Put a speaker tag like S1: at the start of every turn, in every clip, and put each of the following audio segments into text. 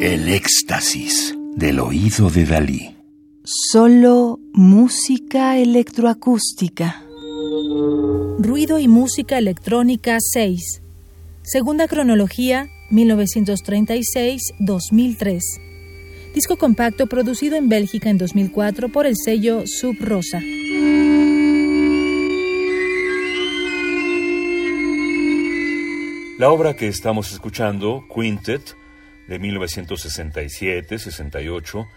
S1: El éxtasis del oído de Dalí.
S2: Solo música electroacústica.
S3: Ruido y música electrónica 6. Segunda cronología 1936-2003. Disco compacto producido en Bélgica en 2004 por el sello Sub Rosa.
S4: La obra que estamos escuchando, Quintet, de 1967-68,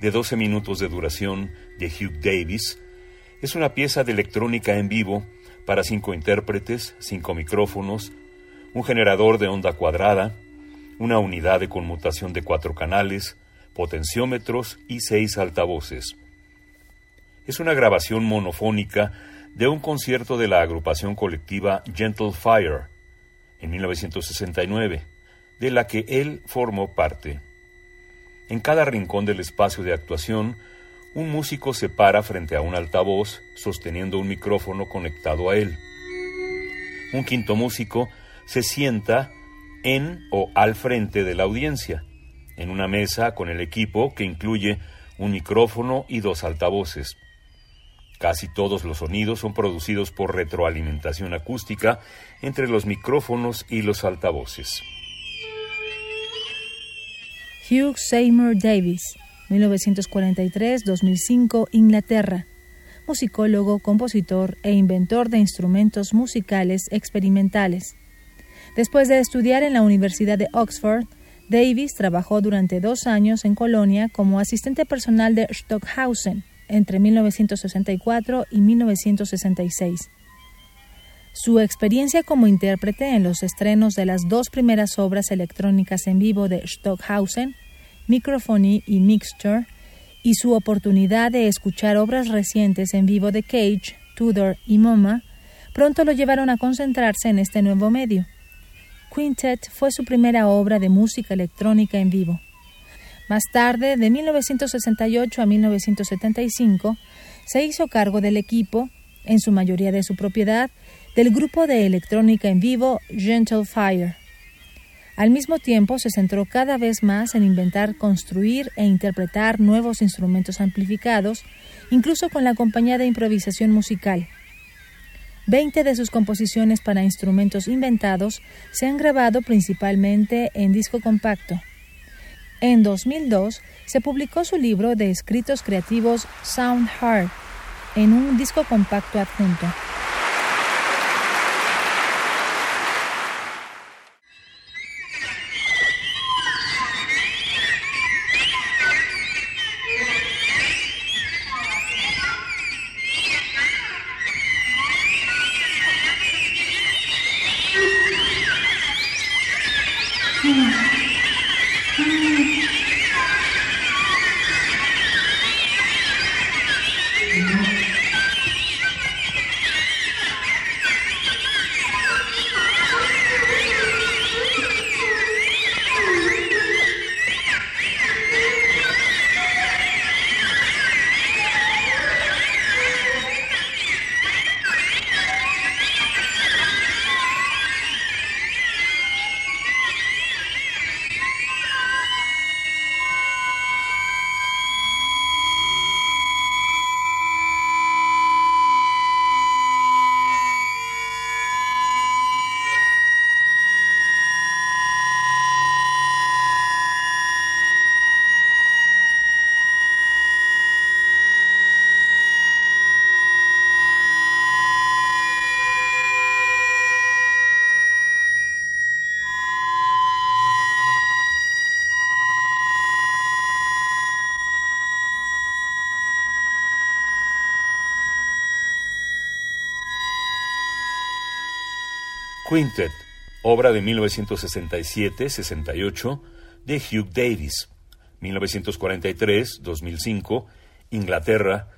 S4: de 12 minutos de duración, de Hugh Davis, es una pieza de electrónica en vivo para cinco intérpretes, cinco micrófonos, un generador de onda cuadrada, una unidad de conmutación de cuatro canales, potenciómetros y seis altavoces. Es una grabación monofónica de un concierto de la agrupación colectiva Gentle Fire en 1969 de la que él formó parte. En cada rincón del espacio de actuación, un músico se para frente a un altavoz sosteniendo un micrófono conectado a él. Un quinto músico se sienta en o al frente de la audiencia, en una mesa con el equipo que incluye un micrófono y dos altavoces. Casi todos los sonidos son producidos por retroalimentación acústica entre los micrófonos y los altavoces.
S3: Hugh Seymour Davis, 1943-2005, Inglaterra. Musicólogo, compositor e inventor de instrumentos musicales experimentales. Después de estudiar en la Universidad de Oxford, Davis trabajó durante dos años en Colonia como asistente personal de Stockhausen entre 1964 y 1966. Su experiencia como intérprete en los estrenos de las dos primeras obras electrónicas en vivo de Stockhausen, Microphony y Mixture, y su oportunidad de escuchar obras recientes en vivo de Cage, Tudor y MoMA, pronto lo llevaron a concentrarse en este nuevo medio. Quintet fue su primera obra de música electrónica en vivo. Más tarde, de 1968 a 1975, se hizo cargo del equipo, en su mayoría de su propiedad, del grupo de electrónica en vivo Gentle Fire. Al mismo tiempo se centró cada vez más en inventar, construir e interpretar nuevos instrumentos amplificados, incluso con la compañía de improvisación musical. Veinte de sus composiciones para instrumentos inventados se han grabado principalmente en disco compacto. En 2002 se publicó su libro de escritos creativos Sound Hard en un disco compacto adjunto.
S4: Quintet, obra de 1967-68 de Hugh Davis, 1943-2005, Inglaterra,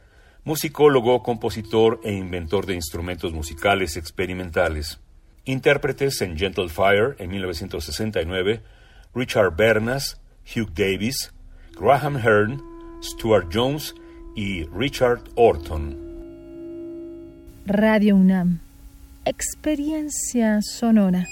S4: musicólogo, compositor e inventor de instrumentos musicales experimentales. Intérpretes en Gentle Fire en 1969, Richard Bernas, Hugh Davis, Graham Hearn, Stuart Jones y Richard Orton.
S3: Radio UNAM Experiencia sonora.